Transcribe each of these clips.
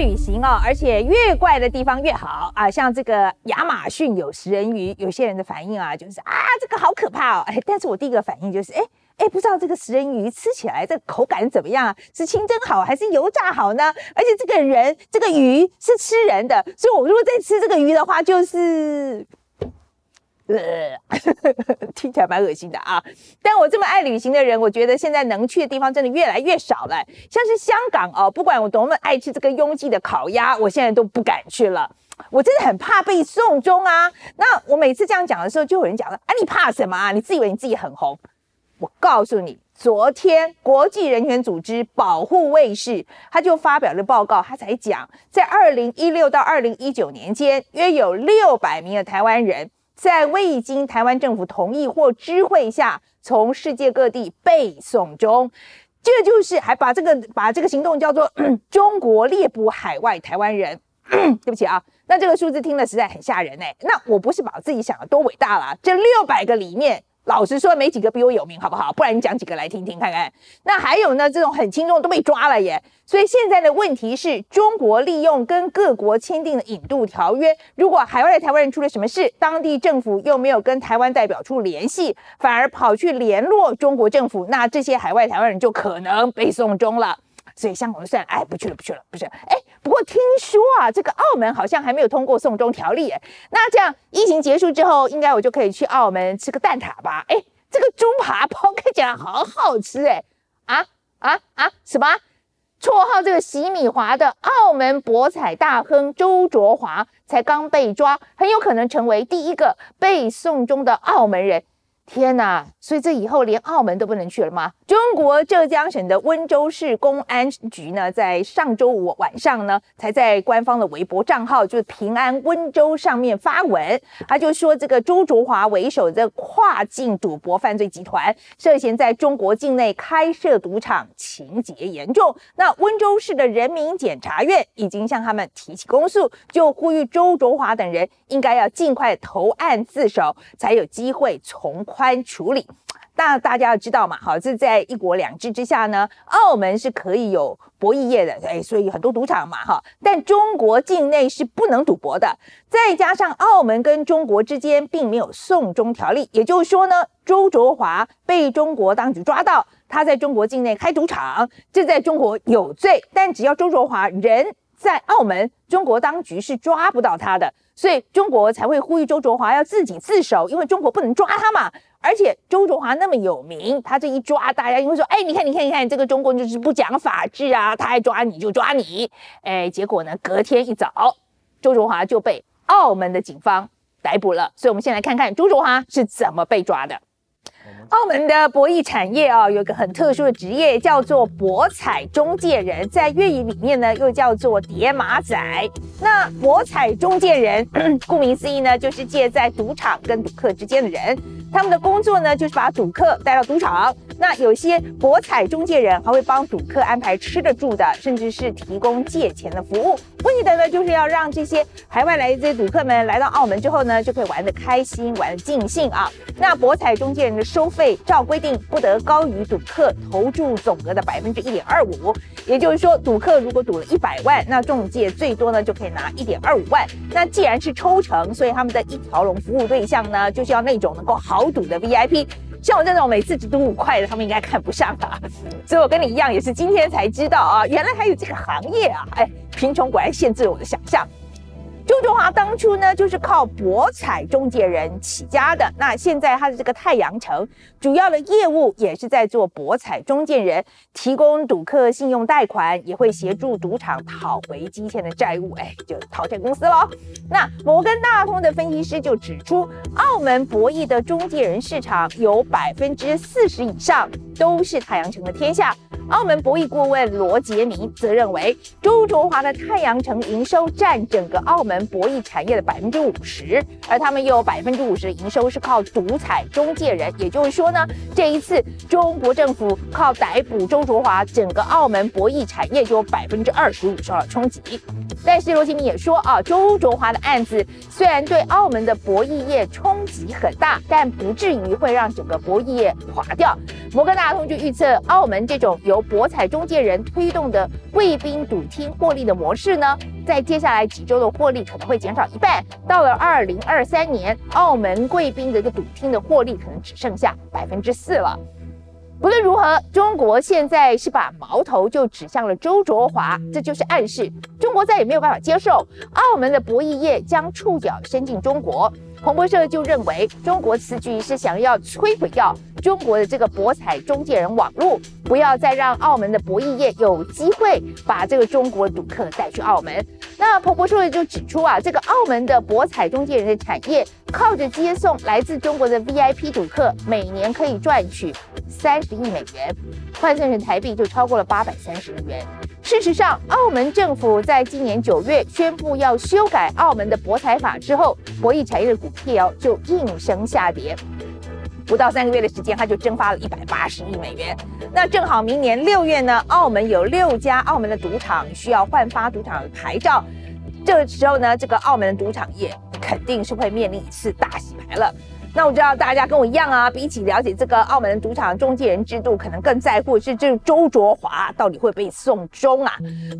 旅行哦，而且越怪的地方越好啊！像这个亚马逊有食人鱼，有些人的反应啊，就是啊，这个好可怕哦！哎，但是我第一个反应就是，哎哎，不知道这个食人鱼吃起来这口感怎么样？是清蒸好还是油炸好呢？而且这个人这个鱼是吃人的，所以我如果再吃这个鱼的话，就是。呃，听起来蛮恶心的啊！但我这么爱旅行的人，我觉得现在能去的地方真的越来越少了。像是香港哦，不管我多么爱吃这个拥挤的烤鸭，我现在都不敢去了。我真的很怕被送终啊！那我每次这样讲的时候，就有人讲了：“啊，你怕什么啊？你自以为你自己很红？”我告诉你，昨天国际人权组织保护卫士他就发表了报告，他才讲，在二零一六到二零一九年间，约有六百名的台湾人。在未经台湾政府同意或知会下，从世界各地背诵中，这就是还把这个把这个行动叫做 中国猎捕海外台湾人。对不起啊，那这个数字听了实在很吓人哎。那我不是把自己想的多伟大了，这六百个里面。老实说，没几个比我有名，好不好？不然你讲几个来听听看看。那还有呢，这种很轻重都被抓了耶。所以现在的问题是中国利用跟各国签订的引渡条约，如果海外的台湾人出了什么事，当地政府又没有跟台湾代表处联系，反而跑去联络中国政府，那这些海外台湾人就可能被送终了。所以香港就算，哎，不去了，不去了，不是，哎。不过听说啊，这个澳门好像还没有通过送中条例，哎，那这样疫情结束之后，应该我就可以去澳门吃个蛋挞吧？哎，这个猪扒包看起来好好吃，哎，啊啊啊，什么？绰号这个洗米华的澳门博彩大亨周卓华才刚被抓，很有可能成为第一个被送中的澳门人。天呐！所以这以后连澳门都不能去了吗？中国浙江省的温州市公安局呢，在上周五晚上呢，才在官方的微博账号，就是平安温州上面发文，他就说这个周卓华为首的跨境赌博犯罪集团涉嫌在中国境内开设赌场，情节严重。那温州市的人民检察院已经向他们提起公诉，就呼吁周卓华等人应该要尽快投案自首，才有机会从宽处理。那大家要知道嘛，好，这在一国两制之下呢，澳门是可以有博弈业的，哎，所以很多赌场嘛，哈，但中国境内是不能赌博的。再加上澳门跟中国之间并没有送中条例，也就是说呢，周卓华被中国当局抓到，他在中国境内开赌场，这在中国有罪，但只要周卓华人在澳门，中国当局是抓不到他的，所以中国才会呼吁周卓华要自己自首，因为中国不能抓他嘛。而且周卓华那么有名，他这一抓，大家就会说，哎，你看，你看，你看，这个中国就是不讲法治啊，他爱抓你就抓你，哎，结果呢，隔天一早，周卓华就被澳门的警方逮捕了。所以，我们先来看看周卓华是怎么被抓的。澳门的博弈产业啊，有一个很特殊的职业，叫做博彩中介人，在粤语里面呢，又叫做叠马仔。那博彩中介人，顾名思义呢，就是借在赌场跟赌客之间的人。他们的工作呢，就是把赌客带到赌场。那有些博彩中介人还会帮赌客安排吃的住的，甚至是提供借钱的服务。问题的呢，就是要让这些海外来的这些赌客们来到澳门之后呢，就可以玩得开心，玩得尽兴啊。那博彩中介人的收费照规定不得高于赌客投注总额的百分之一点二五，也就是说，赌客如果赌了一百万，那中介最多呢就可以拿一点二五万。那既然是抽成，所以他们的一条龙服务对象呢，就是要那种能够豪赌的 VIP。像我这种每次只赌五块的，他们应该看不上吧？所以我跟你一样，也是今天才知道啊，原来还有这个行业啊！哎，贫穷果然限制了我的想象。周中华当初呢，就是靠博彩中介人起家的。那现在他的这个太阳城主要的业务也是在做博彩中介人，提供赌客信用贷款，也会协助赌场讨回积欠的债务。哎，就讨债公司喽。那摩根大通的分析师就指出，澳门博弈的中介人市场有百分之四十以上都是太阳城的天下。澳门博弈顾问罗杰明则认为，周卓华的太阳城营收占整个澳门博弈产业的百分之五十，而他们又有百分之五十的营收是靠赌彩中介人。也就是说呢，这一次中国政府靠逮捕周卓华，整个澳门博弈产业就有百分之二十五受到冲击。但是罗启明也说啊，周卓华的案子虽然对澳门的博弈业冲击很大，但不至于会让整个博弈业垮掉。摩根大通就预测，澳门这种由博彩中介人推动的贵宾赌厅获利的模式呢，在接下来几周的获利可能会减少一半。到了二零二三年，澳门贵宾的一个赌厅的获利可能只剩下百分之四了。不论如何，中国现在是把矛头就指向了周卓华，这就是暗示中国再也没有办法接受澳门的博弈业将触角伸进中国。彭博社就认为，中国此举是想要摧毁掉中国的这个博彩中介人网络，不要再让澳门的博弈业有机会把这个中国赌客带去澳门。那彭博社就指出啊，这个澳门的博彩中介人的产业，靠着接送来自中国的 VIP 赌客，每年可以赚取三十亿美元，换算成台币就超过了八百三十亿元。事实上，澳门政府在今年九月宣布要修改澳门的博彩法之后，博弈产业的股票就应声下跌。不到三个月的时间，它就蒸发了一百八十亿美元。那正好明年六月呢，澳门有六家澳门的赌场需要换发赌场牌照，这个时候呢，这个澳门的赌场业肯定是会面临一次大洗牌了。那我知道大家跟我一样啊，比起了解这个澳门的赌场中介人制度，可能更在乎是这周卓华到底会被送终啊。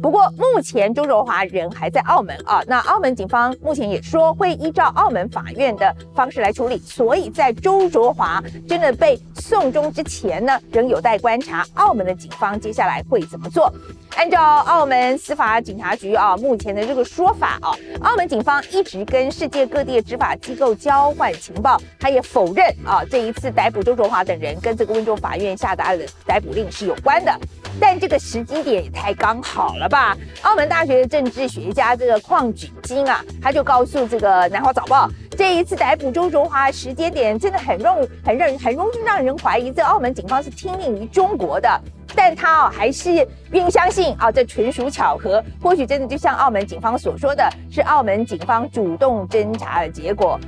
不过目前周卓华人还在澳门啊，那澳门警方目前也说会依照澳门法院的方式来处理，所以在周卓华真的被送终之前呢，仍有待观察澳门的警方接下来会怎么做。按照澳门司法警察局啊目前的这个说法啊，澳门警方一直跟世界各地的执法机构交换情报，他也否认啊这一次逮捕周卓华等人跟这个温州法院下达的逮捕令是有关的。但这个时机点也太刚好了吧？澳门大学的政治学家这个邝举金啊，他就告诉这个南华早报，这一次逮捕周卓华时间点真的很容很让很容易让人怀疑，这澳门警方是听命于中国的。但他哦还是愿意相信啊，这纯属巧合，或许真的就像澳门警方所说的是澳门警方主动侦查的结果。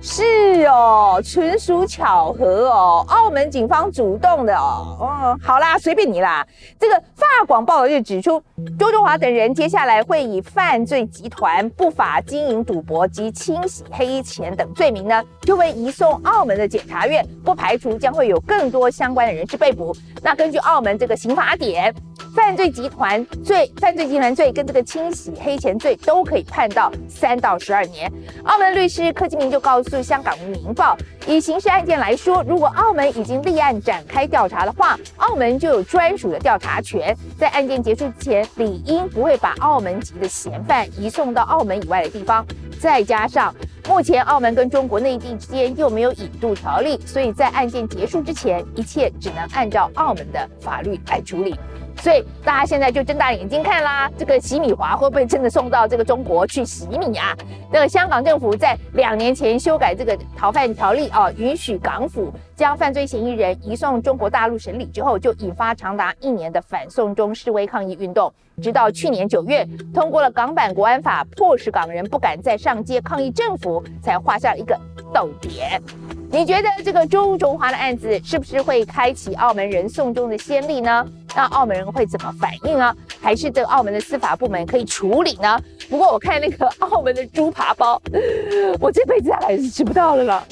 是哦，纯属巧合哦，澳门警方主动的哦。哦，好啦，随便你啦。这个法广报就指出，周中华等人接下来会以犯罪集团、不法经营赌博及清洗黑钱等罪名呢，就会移送澳门的检察院，不排除将会有更多相关的人士被捕。那根据澳门这个刑法典。犯罪集团罪、犯罪集团罪跟这个清洗黑钱罪都可以判到三到十二年。澳门律师柯基明就告诉香港的《明报》，以刑事案件来说，如果澳门已经立案展开调查的话，澳门就有专属的调查权，在案件结束之前，理应不会把澳门籍的嫌犯移送到澳门以外的地方。再加上目前澳门跟中国内地之间又没有引渡条例，所以在案件结束之前，一切只能按照澳门的法律来处理。所以大家现在就睁大眼睛看啦，这个洗米华会不会真的送到这个中国去洗米啊？那个香港政府在两年前修改这个逃犯条例啊，允许港府将犯罪嫌疑人移送中国大陆审理之后，就引发长达一年的反送中示威抗议运动，直到去年九月通过了港版国安法，迫使港人不敢再上街抗议政府，才画下了一个逗点。你觉得这个周中华的案子是不是会开启澳门人送终的先例呢？那澳门人会怎么反应啊？还是这个澳门的司法部门可以处理呢？不过我看那个澳门的猪扒包，我这辈子还是吃不到了了。